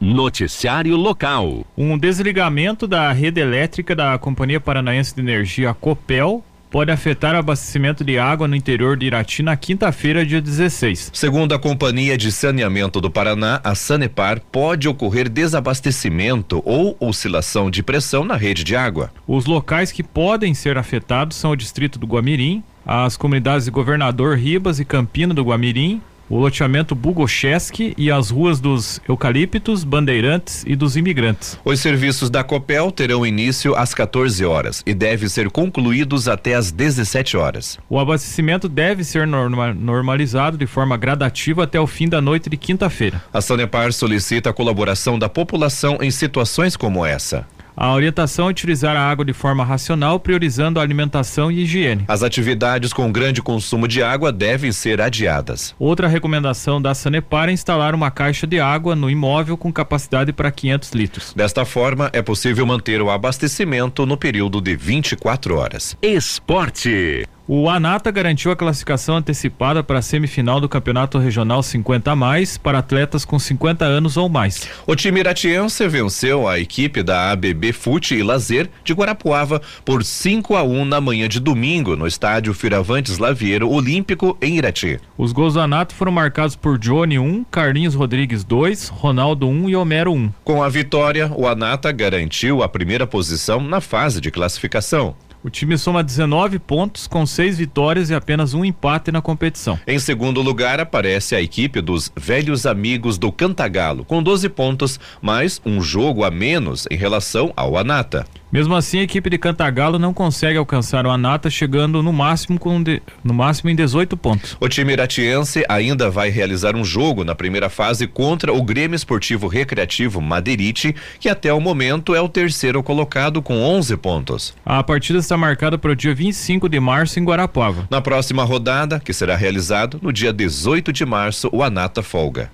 Noticiário local. Um desligamento da rede elétrica da Companhia Paranaense de Energia Copel pode afetar o abastecimento de água no interior de Irati na quinta-feira, dia 16. Segundo a Companhia de Saneamento do Paraná, a Sanepar, pode ocorrer desabastecimento ou oscilação de pressão na rede de água. Os locais que podem ser afetados são o distrito do Guamirim, as comunidades de Governador Ribas e Campina do Guamirim, o loteamento Bugocheski e as ruas dos Eucaliptos, Bandeirantes e dos Imigrantes. Os serviços da Copel terão início às 14 horas e devem ser concluídos até às 17 horas. O abastecimento deve ser norma normalizado de forma gradativa até o fim da noite de quinta-feira. A Sanepar solicita a colaboração da população em situações como essa. A orientação é utilizar a água de forma racional, priorizando a alimentação e higiene. As atividades com grande consumo de água devem ser adiadas. Outra recomendação da Sanepar é instalar uma caixa de água no imóvel com capacidade para 500 litros. Desta forma, é possível manter o abastecimento no período de 24 horas. Esporte. O Anata garantiu a classificação antecipada para a semifinal do Campeonato Regional 50 a mais para atletas com 50 anos ou mais. O time iratiense venceu a equipe da ABB Fute e Lazer de Guarapuava por 5 a 1 na manhã de domingo no estádio Firavantes Lavieiro Olímpico em Irati. Os gols do Anato foram marcados por Johnny 1, Carlinhos Rodrigues 2, Ronaldo 1 e Homero 1. Com a vitória, o Anata garantiu a primeira posição na fase de classificação. O time soma 19 pontos com seis vitórias e apenas um empate na competição. Em segundo lugar aparece a equipe dos velhos amigos do Cantagalo, com 12 pontos, mais um jogo a menos em relação ao Anata. Mesmo assim, a equipe de Cantagalo não consegue alcançar o Anata, chegando no máximo, com de, no máximo em 18 pontos. O time iratiense ainda vai realizar um jogo na primeira fase contra o Grêmio Esportivo Recreativo Madeirite, que até o momento é o terceiro colocado com 11 pontos. A partida está marcada para o dia 25 de março em Guarapuava. Na próxima rodada, que será realizado no dia 18 de março, o Anata folga.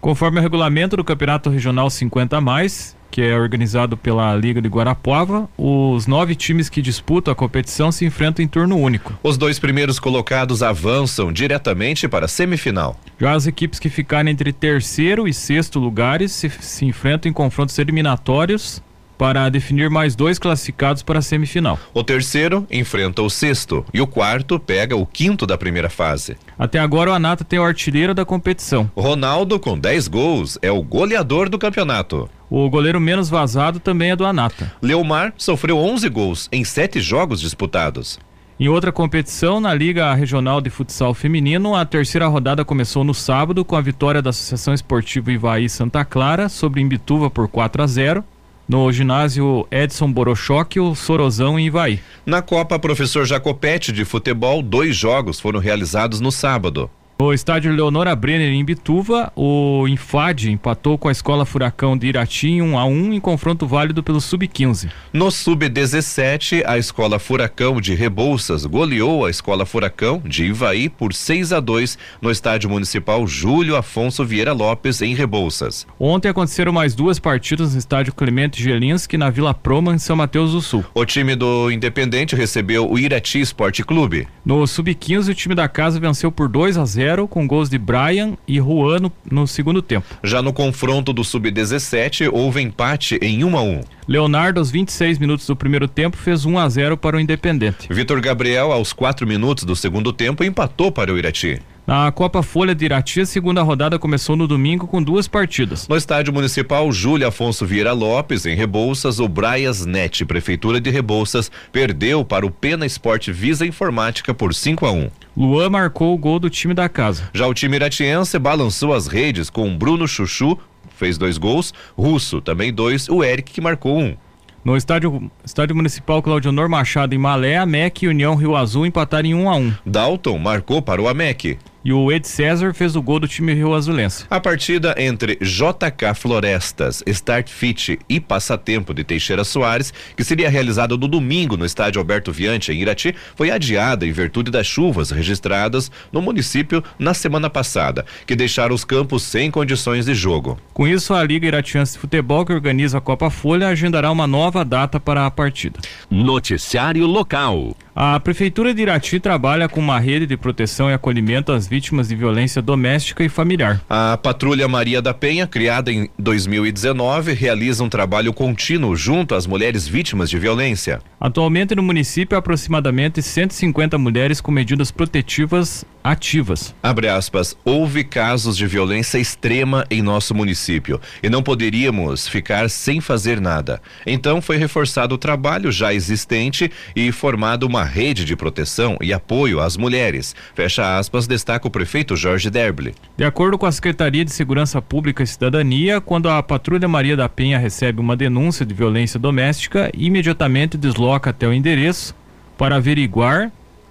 Conforme o regulamento do Campeonato Regional 50 a mais, que é organizado pela Liga de Guarapuava, os nove times que disputam a competição se enfrentam em turno único. Os dois primeiros colocados avançam diretamente para a semifinal. Já as equipes que ficarem entre terceiro e sexto lugares se, se enfrentam em confrontos eliminatórios para definir mais dois classificados para a semifinal. O terceiro enfrenta o sexto e o quarto pega o quinto da primeira fase. Até agora o Anata tem o artilheiro da competição. Ronaldo, com 10 gols, é o goleador do campeonato. O goleiro menos vazado também é do Anata. Leomar sofreu 11 gols em sete jogos disputados. Em outra competição, na Liga Regional de Futsal Feminino, a terceira rodada começou no sábado com a vitória da Associação Esportiva Ivaí Santa Clara sobre Imbituva por 4 a 0 no ginásio Edson Borochoque, o Sorozão em Ivaí. Na Copa Professor Jacopete de futebol, dois jogos foram realizados no sábado. No estádio Leonora Brenner em Bituva, o Infade empatou com a Escola Furacão de Irati em 1 a 1 em confronto válido pelo Sub-15. No Sub-17, a Escola Furacão de Rebouças goleou a Escola Furacão de Ivaí por 6 a 2 no estádio municipal Júlio Afonso Vieira Lopes em Rebouças. Ontem aconteceram mais duas partidas no estádio Clemente Gelinski na Vila Proma em São Mateus do Sul. O time do Independente recebeu o Irati Esporte Clube. No Sub-15, o time da casa venceu por 2 a 0 0 com gols de Brian e Juan no, no segundo tempo. Já no confronto do Sub-17, houve empate em 1 a 1. Leonardo, aos 26 minutos do primeiro tempo, fez 1 a 0 para o Independente. Vitor Gabriel, aos 4 minutos do segundo tempo, empatou para o Irati. Na Copa Folha de Irati, a segunda rodada começou no domingo com duas partidas. No estádio municipal Júlio Afonso Vieira Lopes, em Rebouças, o Braias Net, Prefeitura de Rebouças, perdeu para o Pena Esporte Visa Informática por 5 a 1. Luan marcou o gol do time da casa. Já o time iratiense balançou as redes com Bruno Chuchu, fez dois gols, Russo também dois, o Eric que marcou um. No estádio, estádio Municipal Claudionor Machado em Malé, a MEC e União Rio Azul empataram em 1 um a 1 um. Dalton marcou para o AMEC e o Ed César fez o gol do time Rio Azulense. A partida entre JK Florestas, Start Fit e Passatempo de Teixeira Soares, que seria realizada no domingo no estádio Alberto Viante, em Irati, foi adiada em virtude das chuvas registradas no município na semana passada, que deixaram os campos sem condições de jogo. Com isso, a Liga Iratiense de Futebol, que organiza a Copa Folha, agendará uma nova data para a partida. Noticiário local. A Prefeitura de Irati trabalha com uma rede de proteção e acolhimento às vítimas de violência doméstica e familiar. A Patrulha Maria da Penha, criada em 2019, realiza um trabalho contínuo junto às mulheres vítimas de violência. Atualmente no município, há aproximadamente 150 mulheres com medidas protetivas ativas. Abre aspas, houve casos de violência extrema em nosso município e não poderíamos ficar sem fazer nada. Então foi reforçado o trabalho já existente e formado uma rede de proteção e apoio às mulheres. Fecha aspas, destaca o prefeito Jorge Derble. De acordo com a Secretaria de Segurança Pública e Cidadania, quando a Patrulha Maria da Penha recebe uma denúncia de violência doméstica, imediatamente desloca até o endereço para averiguar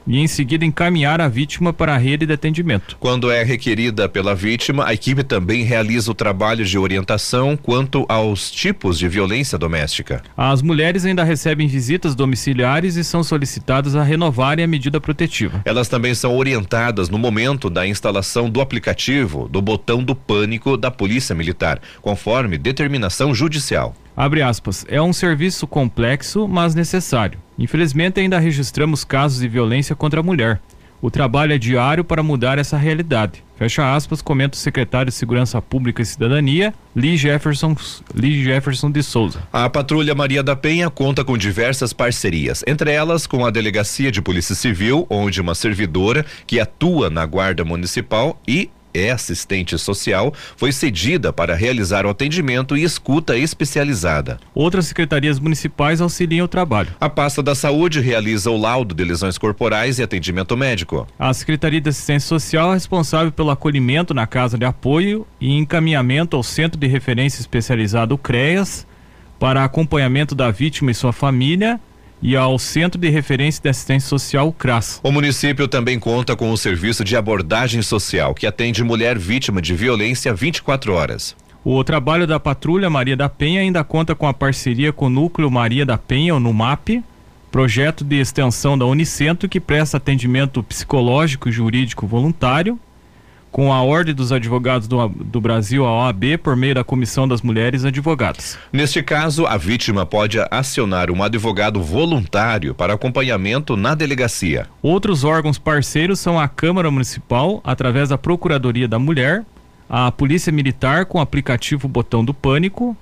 e em seguida encaminhar a vítima para a rede de atendimento. Quando é requerida pela vítima, a equipe também realiza o trabalho de orientação quanto aos tipos de violência doméstica. As mulheres ainda recebem visitas domiciliares e são solicitadas a renovarem a medida protetiva. Elas também são orientadas no momento da instalação do aplicativo do botão do pânico da Polícia Militar, conforme determinação judicial. Abre aspas, é um serviço complexo, mas necessário. Infelizmente ainda registramos casos de violência contra a mulher. O trabalho é diário para mudar essa realidade. Fecha aspas, comenta o secretário de Segurança Pública e Cidadania, Lee Jefferson, Lee Jefferson de Souza. A Patrulha Maria da Penha conta com diversas parcerias, entre elas com a Delegacia de Polícia Civil, onde uma servidora que atua na Guarda Municipal e é assistente social, foi cedida para realizar o atendimento e escuta especializada. Outras secretarias municipais auxiliam o trabalho. A pasta da saúde realiza o laudo de lesões corporais e atendimento médico. A Secretaria de Assistência Social é responsável pelo acolhimento na casa de apoio e encaminhamento ao Centro de Referência Especializado CREAS para acompanhamento da vítima e sua família e ao Centro de Referência de Assistência Social, CRAS. O município também conta com o serviço de abordagem social, que atende mulher vítima de violência 24 horas. O trabalho da Patrulha Maria da Penha ainda conta com a parceria com o Núcleo Maria da Penha, o NUMAP, projeto de extensão da Unicentro que presta atendimento psicológico e jurídico voluntário com a Ordem dos Advogados do, do, Brasil, a OAB, por meio da Comissão das Mulheres Advogadas. Neste caso, a vítima pode acionar um advogado voluntário para acompanhamento na delegacia. Outros órgãos parceiros são a Câmara Municipal, através da Procuradoria da Mulher, a Polícia Militar com o aplicativo Botão do Pânico,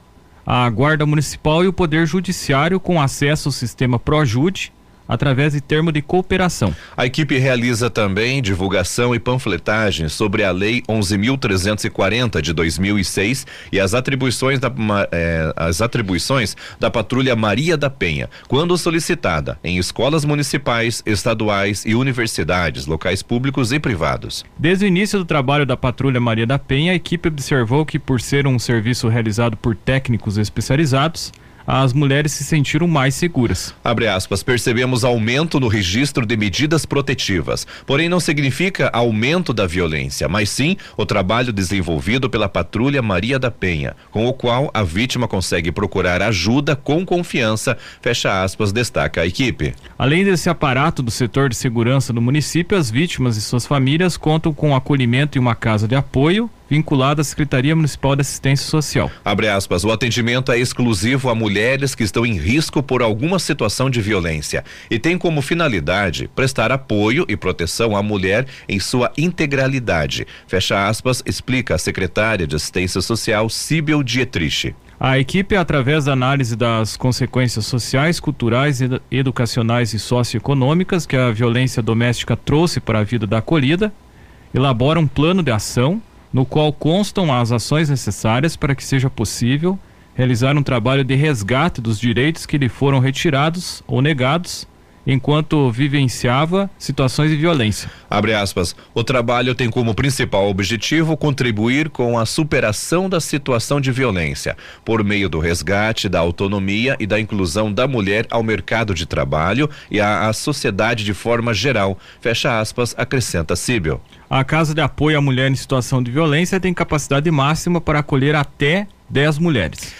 a Guarda Municipal e o Poder Judiciário com acesso ao sistema ProJude através de termo de cooperação. A equipe realiza também divulgação e panfletagem sobre a Lei 11.340 de 2006 e as atribuições da, eh, as atribuições da Patrulha Maria da Penha, quando solicitada em escolas municipais, estaduais e universidades, locais públicos e privados. Desde o início do trabalho da Patrulha Maria da Penha, a equipe observou que, por ser um serviço realizado por técnicos especializados, as mulheres se sentiram mais seguras. Abre aspas, percebemos aumento no registro de medidas protetivas, porém não significa aumento da violência, mas sim o trabalho desenvolvido pela Patrulha Maria da Penha, com o qual a vítima consegue procurar ajuda com confiança, fecha aspas, destaca a equipe. Além desse aparato do setor de segurança do município, as vítimas e suas famílias contam com acolhimento em uma casa de apoio, vinculada à Secretaria Municipal de Assistência Social. Abre aspas, o atendimento é exclusivo a mulheres que estão em risco por alguma situação de violência e tem como finalidade prestar apoio e proteção à mulher em sua integralidade. Fecha aspas, explica a secretária de Assistência Social, Síbel Dietrich. A equipe, através da análise das consequências sociais, culturais, educacionais e socioeconômicas que a violência doméstica trouxe para a vida da acolhida, elabora um plano de ação no qual constam as ações necessárias para que seja possível realizar um trabalho de resgate dos direitos que lhe foram retirados ou negados enquanto vivenciava situações de violência. Abre aspas. O trabalho tem como principal objetivo contribuir com a superação da situação de violência, por meio do resgate da autonomia e da inclusão da mulher ao mercado de trabalho e à, à sociedade de forma geral. Fecha aspas, acrescenta Síbel. A Casa de Apoio à Mulher em Situação de Violência tem capacidade máxima para acolher até 10 mulheres.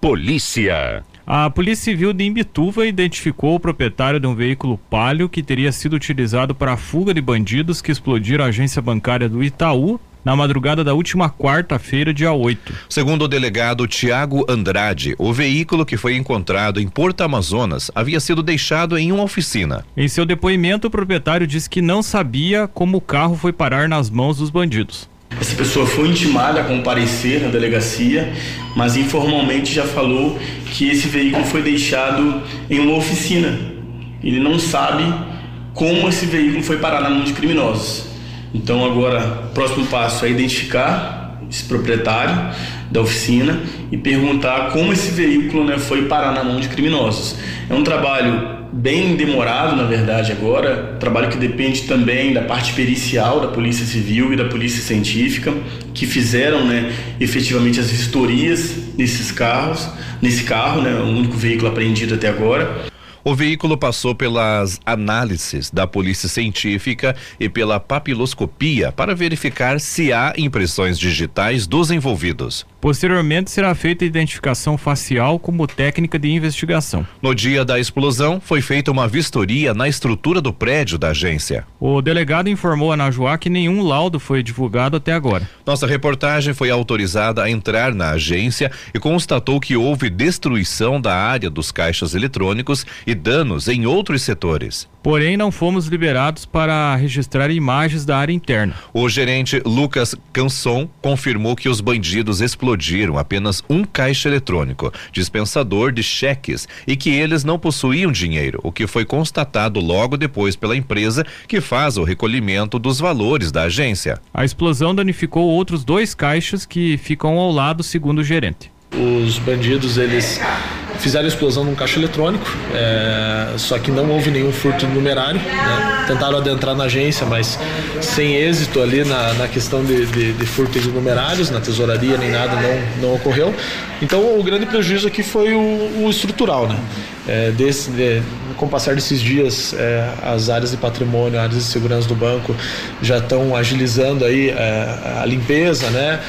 Polícia. A Polícia Civil de Imbituva identificou o proprietário de um veículo palio que teria sido utilizado para a fuga de bandidos que explodiram a agência bancária do Itaú na madrugada da última quarta-feira, dia 8. Segundo o delegado Tiago Andrade, o veículo que foi encontrado em Porto Amazonas havia sido deixado em uma oficina. Em seu depoimento, o proprietário disse que não sabia como o carro foi parar nas mãos dos bandidos. Essa pessoa foi intimada a comparecer na delegacia, mas informalmente já falou que esse veículo foi deixado em uma oficina. Ele não sabe como esse veículo foi parar na mão de criminosos. Então agora, o próximo passo é identificar esse proprietário da oficina e perguntar como esse veículo né, foi parar na mão de criminosos. É um trabalho bem demorado, na verdade, agora, trabalho que depende também da parte pericial da Polícia Civil e da Polícia Científica, que fizeram, né, efetivamente as vistorias nesses carros, nesse carro, né, o único veículo apreendido até agora. O veículo passou pelas análises da polícia científica e pela papiloscopia para verificar se há impressões digitais dos envolvidos. Posteriormente será feita a identificação facial como técnica de investigação. No dia da explosão, foi feita uma vistoria na estrutura do prédio da agência. O delegado informou a Najuá que nenhum laudo foi divulgado até agora. Nossa reportagem foi autorizada a entrar na agência e constatou que houve destruição da área dos caixas eletrônicos e danos em outros setores. Porém, não fomos liberados para registrar imagens da área interna. O gerente Lucas Canson confirmou que os bandidos explodiram apenas um caixa eletrônico, dispensador de cheques, e que eles não possuíam dinheiro, o que foi constatado logo depois pela empresa que faz o recolhimento dos valores da agência. A explosão danificou outros dois caixas que ficam ao lado, segundo o gerente. Os bandidos, eles fizeram a explosão num caixa eletrônico, é, só que não houve nenhum furto numerário. Né? Tentaram adentrar na agência, mas sem êxito ali na, na questão de, de, de furtos numerários, na tesouraria nem nada não, não ocorreu. Então o grande prejuízo aqui foi o, o estrutural. Né? É, desse, de, com o passar desses dias, é, as áreas de patrimônio, áreas de segurança do banco já estão agilizando aí é, a limpeza, né?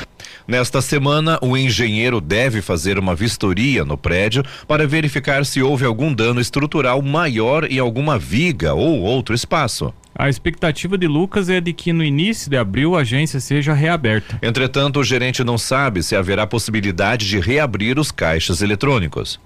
Nesta semana, o engenheiro deve fazer uma vistoria no prédio para verificar se houve algum dano estrutural maior em alguma viga ou outro espaço. A expectativa de Lucas é de que no início de abril a agência seja reaberta. Entretanto, o gerente não sabe se haverá possibilidade de reabrir os caixas eletrônicos.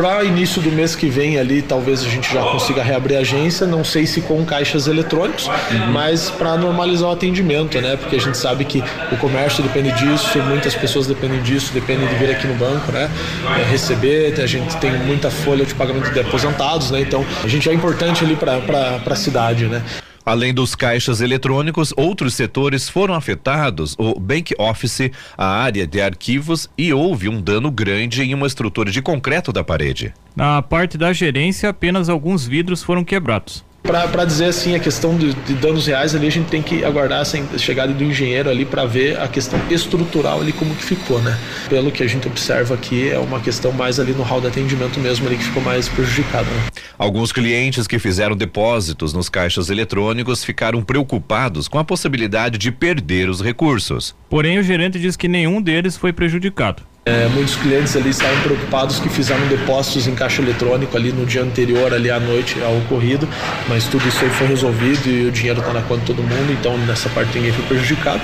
Para início do mês que vem ali, talvez a gente já consiga reabrir a agência, não sei se com caixas eletrônicos, mas para normalizar o atendimento, né? Porque a gente sabe que o comércio depende disso, muitas pessoas dependem disso, dependem de vir aqui no banco, né? É, receber, a gente tem muita folha de pagamento de aposentados, né? Então a gente é importante ali para a cidade, né? Além dos caixas eletrônicos, outros setores foram afetados, o Bank Office, a área de arquivos e houve um dano grande em uma estrutura de concreto da parede. Na parte da gerência, apenas alguns vidros foram quebrados. Para dizer assim, a questão de, de, danos reais ali, a gente tem que aguardar essa chegada do engenheiro ali para ver a questão estrutural ali como que ficou, né? Pelo que a gente observa aqui, é uma questão mais ali no hall de atendimento mesmo ali que ficou mais prejudicado, né? Alguns clientes que fizeram depósitos nos caixas eletrônicos ficaram preocupados com a possibilidade de perder os recursos. Porém, o gerente diz que nenhum deles foi prejudicado. É, muitos clientes ali estavam preocupados que fizeram depósitos em caixa eletrônico ali no dia anterior, ali à noite ao ocorrido, mas tudo isso aí foi resolvido e o dinheiro está na conta de todo mundo, então nessa parte ninguém foi prejudicado.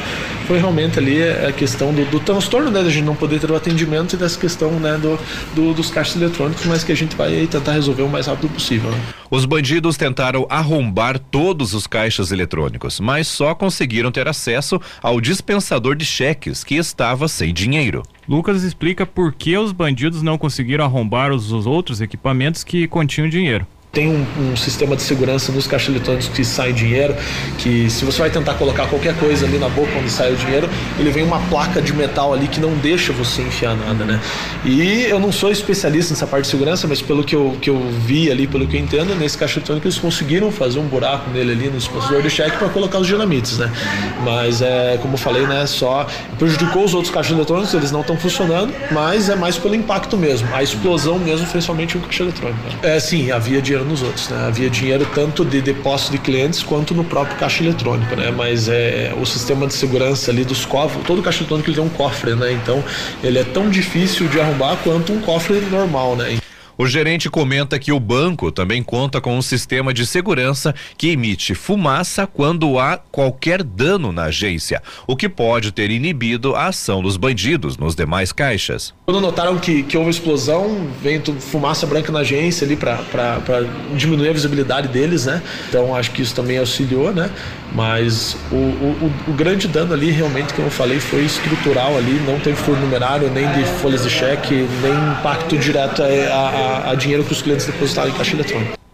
Foi realmente ali a questão do, do transtorno, né, da gente não poder ter o atendimento e dessa questão, né, do, do, dos caixas eletrônicos, mas que a gente vai tentar resolver o mais rápido possível. Né? Os bandidos tentaram arrombar todos os caixas eletrônicos, mas só conseguiram ter acesso ao dispensador de cheques que estava sem dinheiro. Lucas explica por que os bandidos não conseguiram arrombar os, os outros equipamentos que continham dinheiro tem um, um, sistema de segurança nos caixas eletrônicos que sai dinheiro, que se você vai tentar colocar qualquer coisa ali na boca onde sai o dinheiro, ele vem uma placa de metal ali que não deixa você enfiar nada, né? E eu não sou especialista nessa parte de segurança, mas pelo que eu, que eu vi ali, pelo que eu entendo, nesse caixa eletrônico eles conseguiram fazer um buraco nele ali no dispensador de cheque para colocar os dinamites, né? Mas é, como eu falei, né, só prejudicou os outros caixas eletrônicos, eles não estão funcionando, mas é mais pelo impacto mesmo, a explosão mesmo foi somente um caixa eletrônico. Né? É, sim, havia dinheiro nos outros. Né? Havia dinheiro tanto de depósito de clientes quanto no próprio caixa eletrônico, né? Mas é o sistema de segurança ali dos cofres, todo caixa eletrônico ele tem um cofre, né? Então ele é tão difícil de arrombar quanto um cofre normal, né? O gerente comenta que o banco também conta com um sistema de segurança que emite fumaça quando há qualquer dano na agência, o que pode ter inibido a ação dos bandidos nos demais caixas. Quando notaram que, que houve explosão, veio fumaça branca na agência ali para diminuir a visibilidade deles, né? Então acho que isso também auxiliou, né? Mas o, o, o, grande dano ali, realmente, como eu falei, foi estrutural ali, não teve furo numerário, nem de folhas de cheque, nem impacto direto a, a, a dinheiro que os clientes depositaram em caixa eletrônica.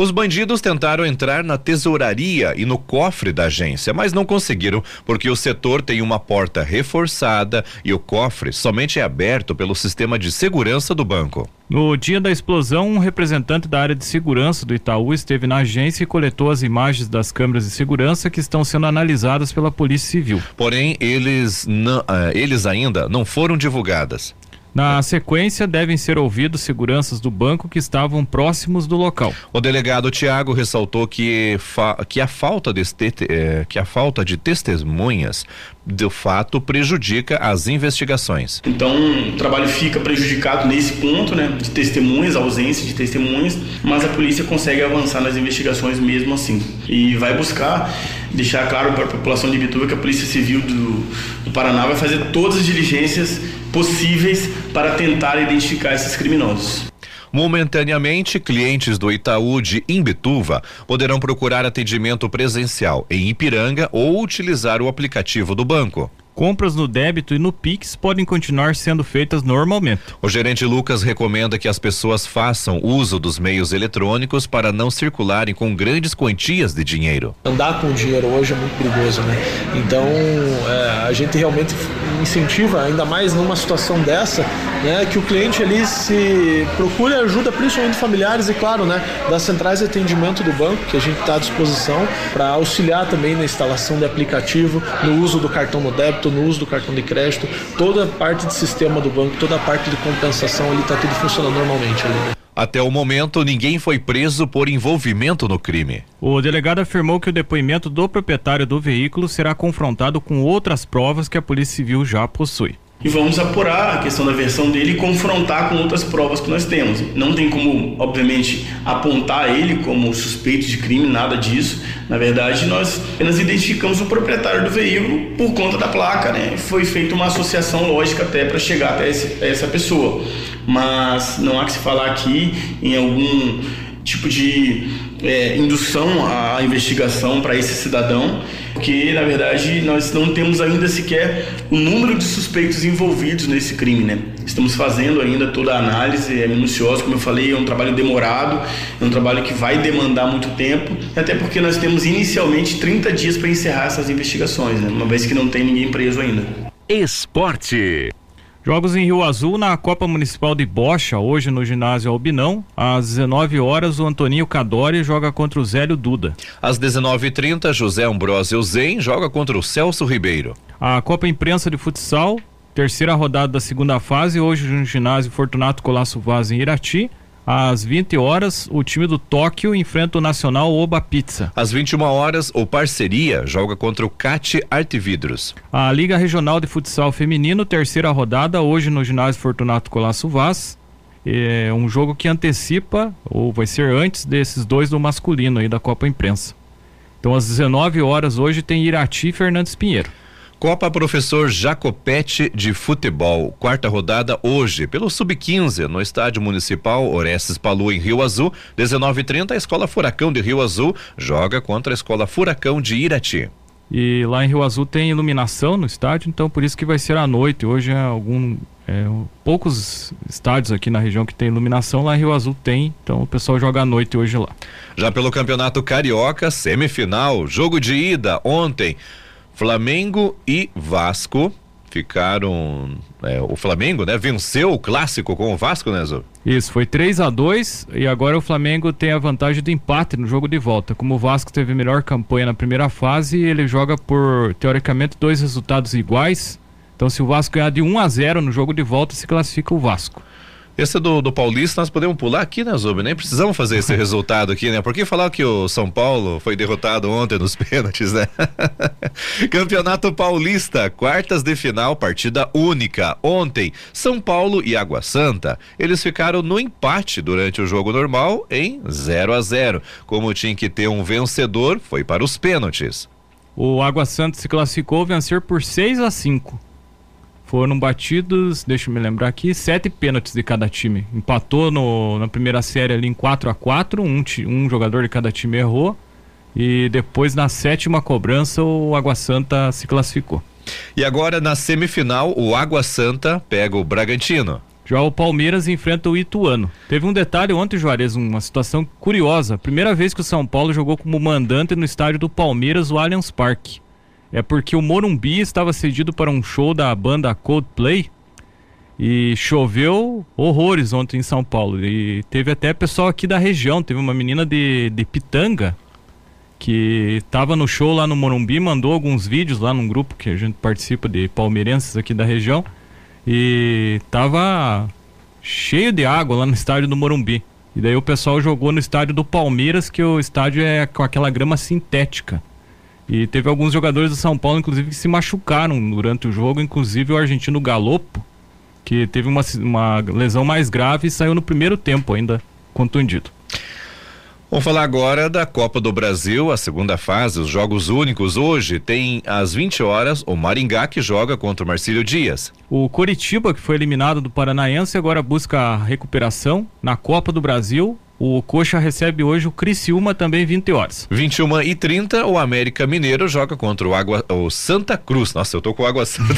Os bandidos tentaram entrar na tesouraria e no cofre da agência, mas não conseguiram porque o setor tem uma porta reforçada e o cofre somente é aberto pelo sistema de segurança do banco. No dia da explosão, um representante da área de segurança do Itaú esteve na agência e coletou as imagens das câmeras de segurança que estão sendo analisadas pela Polícia Civil. Porém, eles, não, uh, eles ainda não foram divulgadas. Na sequência, devem ser ouvidos seguranças do banco que estavam próximos do local. O delegado Tiago ressaltou que, que, a falta de, eh, que a falta de testemunhas do fato prejudica as investigações. Então, o trabalho fica prejudicado nesse ponto, né, de testemunhas, ausência de testemunhas, mas a polícia consegue avançar nas investigações mesmo assim. E vai buscar deixar claro para a população de Bituba que a Polícia Civil do, do Paraná vai fazer todas as diligências possíveis para tentar identificar esses criminosos. Momentaneamente, clientes do Itaú de Imbituva poderão procurar atendimento presencial em Ipiranga ou utilizar o aplicativo do banco. Compras no débito e no Pix podem continuar sendo feitas normalmente. O gerente Lucas recomenda que as pessoas façam uso dos meios eletrônicos para não circularem com grandes quantias de dinheiro. Andar com dinheiro hoje é muito perigoso, né? Então é, a gente realmente incentiva, ainda mais numa situação dessa, né, que o cliente ali se procure ajuda, principalmente familiares e claro, né, das centrais de atendimento do banco, que a gente está à disposição para auxiliar também na instalação de aplicativo, no uso do cartão no débito, no uso do cartão de crédito, toda a parte de sistema do banco, toda a parte de compensação ali está tudo funcionando normalmente ali. Né? Até o momento, ninguém foi preso por envolvimento no crime. O delegado afirmou que o depoimento do proprietário do veículo será confrontado com outras provas que a Polícia Civil já possui e vamos apurar a questão da versão dele e confrontar com outras provas que nós temos. Não tem como, obviamente, apontar ele como suspeito de crime, nada disso. Na verdade, nós apenas identificamos o proprietário do veículo por conta da placa, né? Foi feita uma associação lógica até para chegar até esse, essa pessoa. Mas não há que se falar aqui em algum tipo de é, indução à investigação para esse cidadão, porque na verdade nós não temos ainda sequer o número de suspeitos envolvidos nesse crime, né? Estamos fazendo ainda toda a análise, é minuciosa, como eu falei, é um trabalho demorado, é um trabalho que vai demandar muito tempo, até porque nós temos inicialmente 30 dias para encerrar essas investigações, né? Uma vez que não tem ninguém preso ainda. Esporte. Jogos em Rio Azul na Copa Municipal de Bocha, hoje no ginásio Albinão. Às 19 horas, o Antoninho Cadori joga contra o Zélio Duda. Às 19h30, José Ambrosio Zen joga contra o Celso Ribeiro. A Copa Imprensa de Futsal, terceira rodada da segunda fase, hoje no ginásio Fortunato Colasso Vaz em Irati. Às 20 horas, o time do Tóquio enfrenta o Nacional Oba Pizza. Às 21 horas, o Parceria joga contra o CAT Artevidros. A Liga Regional de Futsal Feminino, terceira rodada, hoje no ginásio Fortunato Colasso Vaz. É um jogo que antecipa, ou vai ser antes desses dois do masculino aí da Copa Imprensa. Então, às 19 horas hoje tem Irati e Fernandes Pinheiro. Copa Professor Jacopete de Futebol, quarta rodada hoje, pelo Sub-15, no Estádio Municipal Orestes Palu, em Rio Azul. 19h30, a Escola Furacão de Rio Azul joga contra a Escola Furacão de Irati. E lá em Rio Azul tem iluminação no estádio, então por isso que vai ser à noite. Hoje é algum. É, poucos estádios aqui na região que tem iluminação, lá em Rio Azul tem, então o pessoal joga à noite hoje lá. Já pelo Campeonato Carioca, semifinal, jogo de ida ontem. Flamengo e Vasco ficaram. É, o Flamengo, né? Venceu o clássico com o Vasco, né, Zô? Isso, foi 3 a 2 e agora o Flamengo tem a vantagem do empate no jogo de volta. Como o Vasco teve melhor campanha na primeira fase, ele joga por, teoricamente, dois resultados iguais. Então, se o Vasco ganhar de 1 a 0 no jogo de volta, se classifica o Vasco. Esse do, do Paulista nós podemos pular aqui, né, Zubi? Nem precisamos fazer esse resultado aqui, né? Porque falar que o São Paulo foi derrotado ontem nos pênaltis, né? Campeonato Paulista, quartas de final, partida única. Ontem, São Paulo e Água Santa, eles ficaram no empate durante o jogo normal em 0 a 0 Como tinha que ter um vencedor, foi para os pênaltis. O Água Santa se classificou vencer por 6 a 5 foram batidos, deixa eu me lembrar aqui, sete pênaltis de cada time. Empatou no, na primeira série ali em 4 a 4 um, um jogador de cada time errou. E depois na sétima cobrança o Água Santa se classificou. E agora na semifinal o Água Santa pega o Bragantino. Já o Palmeiras enfrenta o Ituano. Teve um detalhe ontem, Juarez, uma situação curiosa. Primeira vez que o São Paulo jogou como mandante no estádio do Palmeiras, o Allianz Parque é porque o Morumbi estava cedido para um show da banda Coldplay e choveu horrores ontem em São Paulo. E teve até pessoal aqui da região, teve uma menina de, de Pitanga que estava no show lá no Morumbi, mandou alguns vídeos lá num grupo que a gente participa de palmeirenses aqui da região e tava cheio de água lá no estádio do Morumbi. E daí o pessoal jogou no estádio do Palmeiras, que o estádio é com aquela grama sintética. E teve alguns jogadores do São Paulo, inclusive, que se machucaram durante o jogo, inclusive o argentino Galopo, que teve uma, uma lesão mais grave e saiu no primeiro tempo ainda contundido. Vamos falar agora da Copa do Brasil, a segunda fase, os jogos únicos. Hoje tem às 20 horas o Maringá que joga contra o Marcílio Dias. O Coritiba, que foi eliminado do Paranaense, agora busca a recuperação na Copa do Brasil. O Coxa recebe hoje o Criciúma também 20 horas. 21 e 30 o América Mineiro joga contra o Água o Santa Cruz. Nossa, eu tô com Água Santa.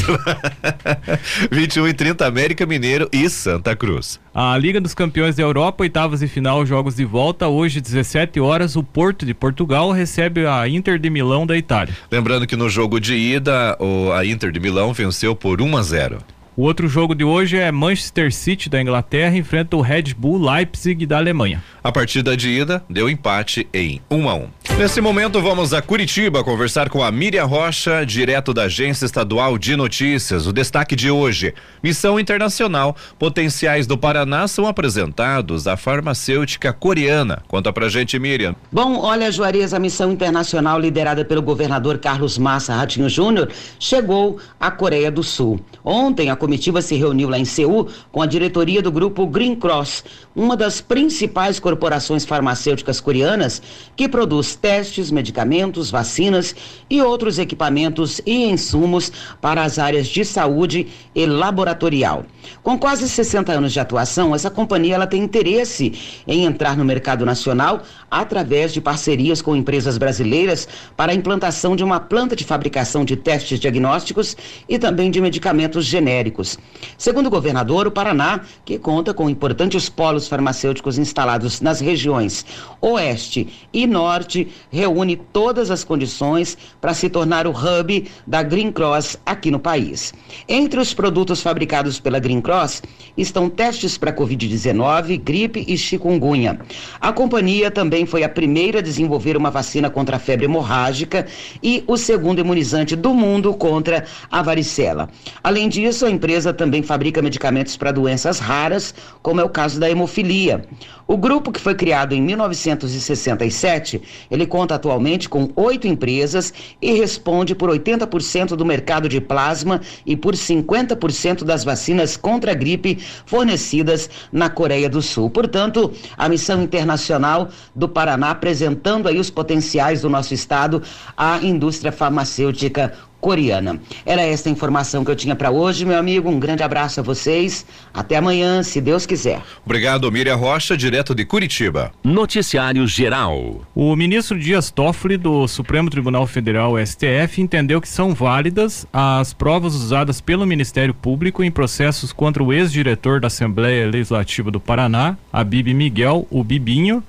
21 e 30 América Mineiro e Santa Cruz. A Liga dos Campeões da Europa, oitavas e final, jogos de volta. Hoje, 17 horas, o Porto de Portugal recebe a Inter de Milão da Itália. Lembrando que no jogo de ida, o, a Inter de Milão venceu por 1 a 0. O outro jogo de hoje é Manchester City da Inglaterra enfrenta o Red Bull Leipzig da Alemanha. A partida de ida deu empate em 1 a 1. Nesse momento vamos a Curitiba conversar com a Miriam Rocha, direto da Agência Estadual de Notícias. O destaque de hoje: Missão Internacional. Potenciais do Paraná são apresentados à farmacêutica coreana. Conta pra gente, Miriam. Bom, olha, Juarez, a missão internacional liderada pelo governador Carlos Massa Ratinho Júnior chegou à Coreia do Sul. Ontem a comitiva se reuniu lá em Seul com a diretoria do grupo Green Cross, uma das principais corporações farmacêuticas coreanas que produz testes, medicamentos, vacinas e outros equipamentos e insumos para as áreas de saúde e laboratorial. Com quase 60 anos de atuação, essa companhia ela tem interesse em entrar no mercado nacional através de parcerias com empresas brasileiras para a implantação de uma planta de fabricação de testes diagnósticos e também de medicamentos genéricos. Segundo o governador, o Paraná, que conta com importantes polos farmacêuticos instalados nas regiões Oeste e Norte, reúne todas as condições para se tornar o hub da Green Cross aqui no país. Entre os produtos fabricados pela Green Cross estão testes para Covid-19, gripe e chikungunya. A companhia também foi a primeira a desenvolver uma vacina contra a febre hemorrágica e o segundo imunizante do mundo contra a varicela. Além disso, a empresa também fabrica medicamentos para doenças raras, como é o caso da hemofilia. O grupo, que foi criado em 1967, ele conta atualmente com oito empresas e responde por 80% do mercado de plasma e por 50% das vacinas contra a gripe fornecidas na Coreia do Sul. Portanto, a missão internacional do Paraná apresentando aí os potenciais do nosso estado à indústria farmacêutica coreana. Era esta a informação que eu tinha para hoje, meu amigo. Um grande abraço a vocês. Até amanhã, se Deus quiser. Obrigado, Miriam Rocha, direto de Curitiba. Noticiário Geral. O ministro Dias Toffoli do Supremo Tribunal Federal, STF, entendeu que são válidas as provas usadas pelo Ministério Público em processos contra o ex-diretor da Assembleia Legislativa do Paraná, Abib Miguel, o Bibinho,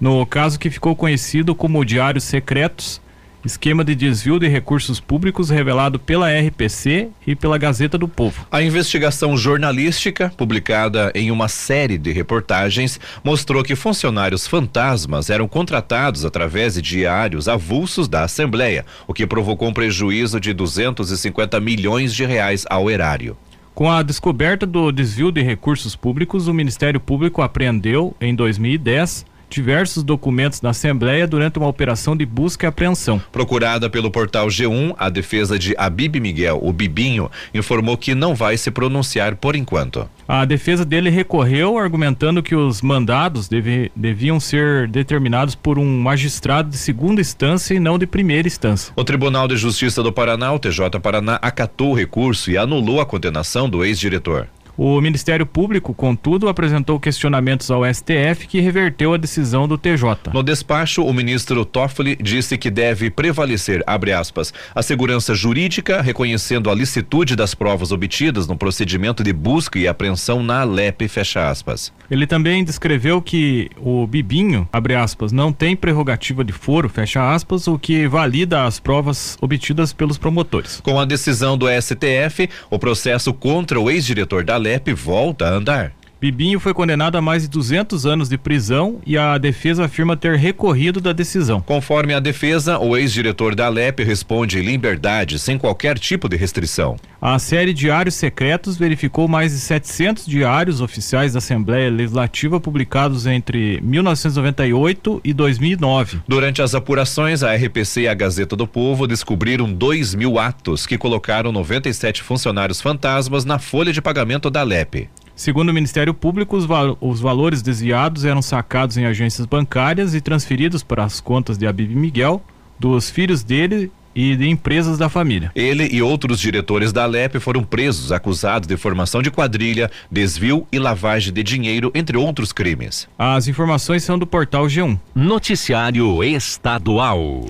no caso que ficou conhecido como Diários Secretos esquema de desvio de recursos públicos revelado pela RPC e pela Gazeta do Povo. A investigação jornalística, publicada em uma série de reportagens, mostrou que funcionários fantasmas eram contratados através de diários avulsos da Assembleia, o que provocou um prejuízo de 250 milhões de reais ao erário. Com a descoberta do desvio de recursos públicos, o Ministério Público apreendeu, em 2010, diversos documentos na Assembleia durante uma operação de busca e apreensão. Procurada pelo portal G1, a defesa de Abib Miguel, o Bibinho, informou que não vai se pronunciar por enquanto. A defesa dele recorreu, argumentando que os mandados deve, deviam ser determinados por um magistrado de segunda instância e não de primeira instância. O Tribunal de Justiça do Paraná, o TJ Paraná, acatou o recurso e anulou a condenação do ex-diretor. O Ministério Público, contudo, apresentou questionamentos ao STF que reverteu a decisão do TJ. No despacho, o ministro Toffoli disse que deve prevalecer, abre aspas, a segurança jurídica, reconhecendo a licitude das provas obtidas no procedimento de busca e apreensão na Alep, fecha aspas. Ele também descreveu que o Bibinho, abre aspas, não tem prerrogativa de foro, fecha aspas, o que valida as provas obtidas pelos promotores. Com a decisão do STF, o processo contra o ex-diretor da Alep volta a andar. Bibinho foi condenado a mais de 200 anos de prisão e a defesa afirma ter recorrido da decisão. Conforme a defesa, o ex-diretor da Alep responde em liberdade, sem qualquer tipo de restrição. A série Diários Secretos verificou mais de 700 diários oficiais da Assembleia Legislativa publicados entre 1998 e 2009. Durante as apurações, a RPC e a Gazeta do Povo descobriram 2 mil atos que colocaram 97 funcionários fantasmas na folha de pagamento da Alep. Segundo o Ministério Público, os, val os, valores desviados eram sacados em agências bancárias e transferidos para as contas de Abib Miguel, dos filhos dele e de empresas da família. Ele e outros diretores da Alep foram presos, acusados de formação de quadrilha, desvio e lavagem de dinheiro, entre outros crimes. As informações são do portal G1. Noticiário Estadual.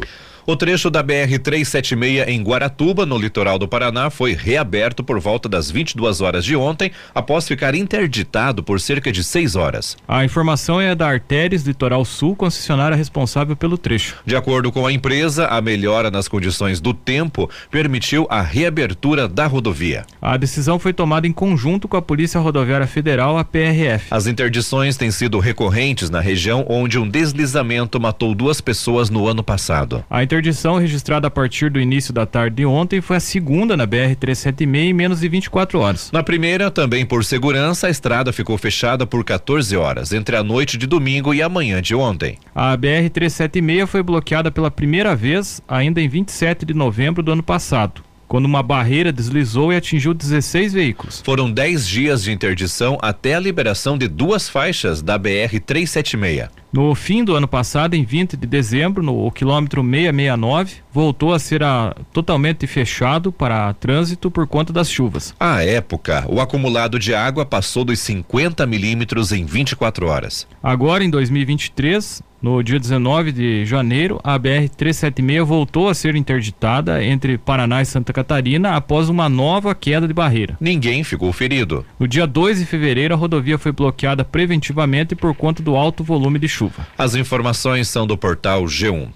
O trecho da BR-376 em Guaratuba, no litoral do Paraná, foi reaberto por volta das 22 horas de ontem, após ficar interditado por cerca de seis horas. A informação é da Artérias Litoral Sul, concessionária responsável pelo trecho. De acordo com a empresa, a melhora nas condições do tempo permitiu a reabertura da rodovia. A decisão foi tomada em conjunto com a Polícia Rodoviária Federal, a PRF. As interdições têm sido recorrentes na região onde um deslizamento matou duas pessoas no ano passado. A interdição registrada a partir do início da tarde de ontem foi a segunda na BR-376 em menos de 24 horas. Na primeira, também por segurança, a estrada ficou fechada por 14 horas, entre a noite de domingo e a manhã de ontem. A BR-376 foi bloqueada pela primeira vez ainda em 27 de novembro do ano passado quando uma barreira deslizou e atingiu 16 veículos. Foram 10 dias de interdição até a liberação de duas faixas da BR 376. No fim do ano passado, em 20 de dezembro, no quilômetro 669, voltou a ser a, totalmente fechado para trânsito por conta das chuvas. À época, o acumulado de água passou dos 50 milímetros em 24 horas. Agora, em 2023, no dia 19 de janeiro, a BR-376 voltou a ser interditada entre Paraná e Santa Catarina após uma nova queda de barreira. Ninguém ficou ferido. No dia 2 de fevereiro, a rodovia foi bloqueada preventivamente por conta do alto volume de chuva. As informações são do portal G1.